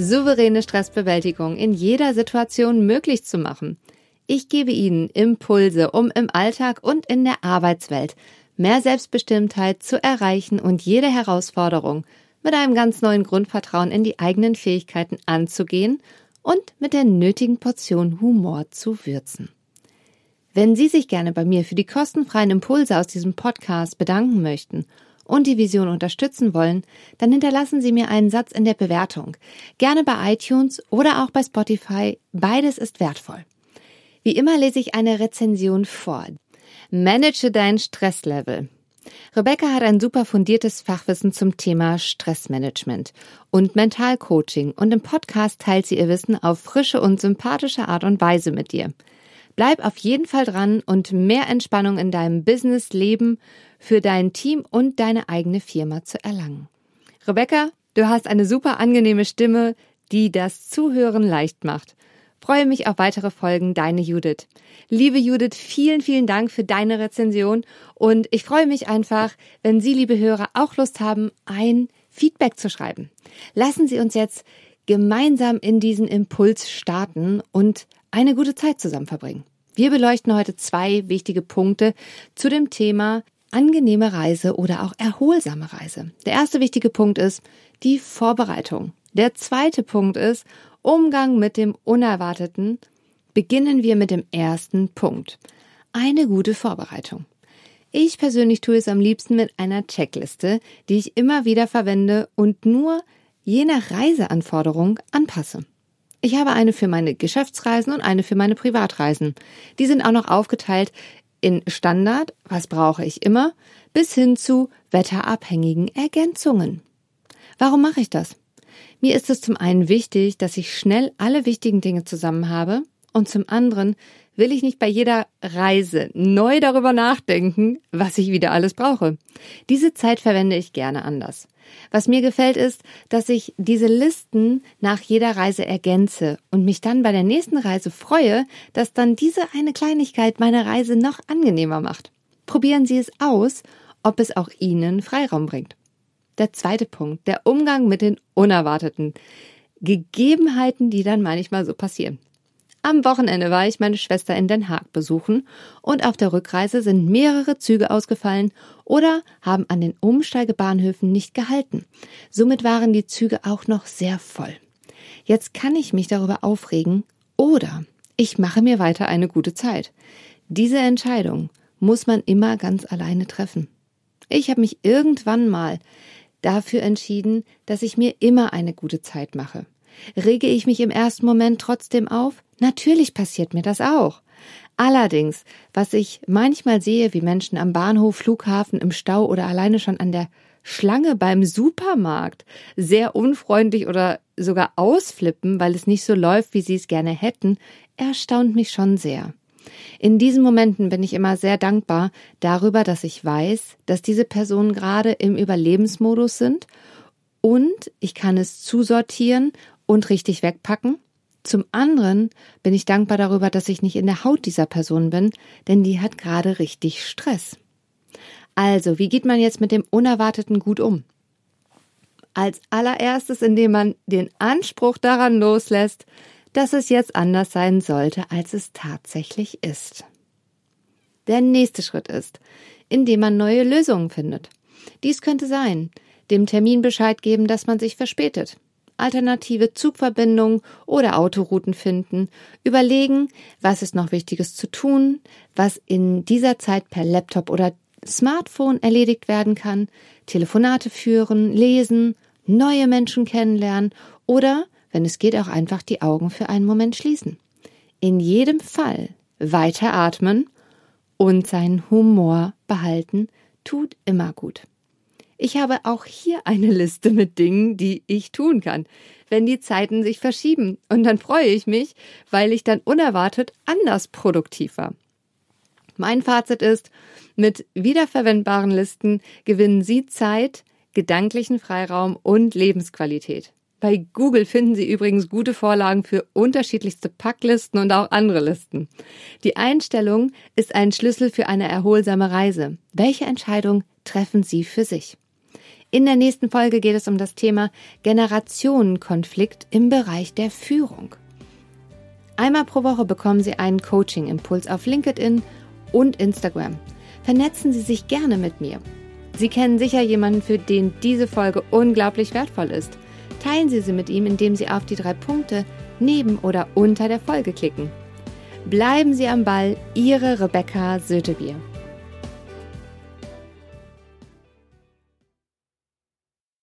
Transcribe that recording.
souveräne Stressbewältigung in jeder Situation möglich zu machen. Ich gebe Ihnen Impulse, um im Alltag und in der Arbeitswelt mehr Selbstbestimmtheit zu erreichen und jede Herausforderung mit einem ganz neuen Grundvertrauen in die eigenen Fähigkeiten anzugehen und mit der nötigen Portion Humor zu würzen. Wenn Sie sich gerne bei mir für die kostenfreien Impulse aus diesem Podcast bedanken möchten und die Vision unterstützen wollen, dann hinterlassen Sie mir einen Satz in der Bewertung. Gerne bei iTunes oder auch bei Spotify. Beides ist wertvoll. Wie immer lese ich eine Rezension vor. Manage dein Stresslevel. Rebecca hat ein super fundiertes Fachwissen zum Thema Stressmanagement und Mentalcoaching und im Podcast teilt sie ihr Wissen auf frische und sympathische Art und Weise mit dir. Bleib auf jeden Fall dran und mehr Entspannung in deinem Business, Leben für dein Team und deine eigene Firma zu erlangen. Rebecca, du hast eine super angenehme Stimme, die das Zuhören leicht macht. Freue mich auf weitere Folgen, deine Judith. Liebe Judith, vielen, vielen Dank für deine Rezension und ich freue mich einfach, wenn Sie, liebe Hörer, auch Lust haben, ein Feedback zu schreiben. Lassen Sie uns jetzt gemeinsam in diesen Impuls starten und eine gute Zeit zusammen verbringen. Wir beleuchten heute zwei wichtige Punkte zu dem Thema angenehme Reise oder auch erholsame Reise. Der erste wichtige Punkt ist die Vorbereitung. Der zweite Punkt ist Umgang mit dem Unerwarteten. Beginnen wir mit dem ersten Punkt. Eine gute Vorbereitung. Ich persönlich tue es am liebsten mit einer Checkliste, die ich immer wieder verwende und nur je nach Reiseanforderung anpasse. Ich habe eine für meine Geschäftsreisen und eine für meine Privatreisen. Die sind auch noch aufgeteilt in Standard, was brauche ich immer, bis hin zu wetterabhängigen Ergänzungen. Warum mache ich das? Mir ist es zum einen wichtig, dass ich schnell alle wichtigen Dinge zusammen habe und zum anderen will ich nicht bei jeder Reise neu darüber nachdenken, was ich wieder alles brauche. Diese Zeit verwende ich gerne anders. Was mir gefällt ist, dass ich diese Listen nach jeder Reise ergänze und mich dann bei der nächsten Reise freue, dass dann diese eine Kleinigkeit meine Reise noch angenehmer macht. Probieren Sie es aus, ob es auch Ihnen Freiraum bringt. Der zweite Punkt, der Umgang mit den unerwarteten Gegebenheiten, die dann manchmal so passieren. Am Wochenende war ich meine Schwester in Den Haag besuchen und auf der Rückreise sind mehrere Züge ausgefallen oder haben an den Umsteigebahnhöfen nicht gehalten. Somit waren die Züge auch noch sehr voll. Jetzt kann ich mich darüber aufregen oder ich mache mir weiter eine gute Zeit. Diese Entscheidung muss man immer ganz alleine treffen. Ich habe mich irgendwann mal dafür entschieden, dass ich mir immer eine gute Zeit mache. Rege ich mich im ersten Moment trotzdem auf? Natürlich passiert mir das auch. Allerdings, was ich manchmal sehe, wie Menschen am Bahnhof, Flughafen, im Stau oder alleine schon an der Schlange beim Supermarkt sehr unfreundlich oder sogar ausflippen, weil es nicht so läuft, wie sie es gerne hätten, erstaunt mich schon sehr. In diesen Momenten bin ich immer sehr dankbar darüber, dass ich weiß, dass diese Personen gerade im Überlebensmodus sind und ich kann es zusortieren und richtig wegpacken. Zum anderen bin ich dankbar darüber, dass ich nicht in der Haut dieser Person bin, denn die hat gerade richtig Stress. Also, wie geht man jetzt mit dem Unerwarteten gut um? Als allererstes, indem man den Anspruch daran loslässt, dass es jetzt anders sein sollte, als es tatsächlich ist. Der nächste Schritt ist, indem man neue Lösungen findet. Dies könnte sein, dem Termin Bescheid geben, dass man sich verspätet alternative Zugverbindungen oder Autorouten finden, überlegen, was ist noch Wichtiges zu tun, was in dieser Zeit per Laptop oder Smartphone erledigt werden kann, Telefonate führen, lesen, neue Menschen kennenlernen oder, wenn es geht, auch einfach die Augen für einen Moment schließen. In jedem Fall weiter atmen und seinen Humor behalten tut immer gut. Ich habe auch hier eine Liste mit Dingen, die ich tun kann, wenn die Zeiten sich verschieben. Und dann freue ich mich, weil ich dann unerwartet anders produktiv war. Mein Fazit ist, mit wiederverwendbaren Listen gewinnen Sie Zeit, gedanklichen Freiraum und Lebensqualität. Bei Google finden Sie übrigens gute Vorlagen für unterschiedlichste Packlisten und auch andere Listen. Die Einstellung ist ein Schlüssel für eine erholsame Reise. Welche Entscheidung treffen Sie für sich? In der nächsten Folge geht es um das Thema Generationenkonflikt im Bereich der Führung. Einmal pro Woche bekommen Sie einen Coaching-Impuls auf LinkedIn und Instagram. Vernetzen Sie sich gerne mit mir. Sie kennen sicher jemanden, für den diese Folge unglaublich wertvoll ist. Teilen Sie sie mit ihm, indem Sie auf die drei Punkte neben oder unter der Folge klicken. Bleiben Sie am Ball, Ihre Rebecca Sötebier.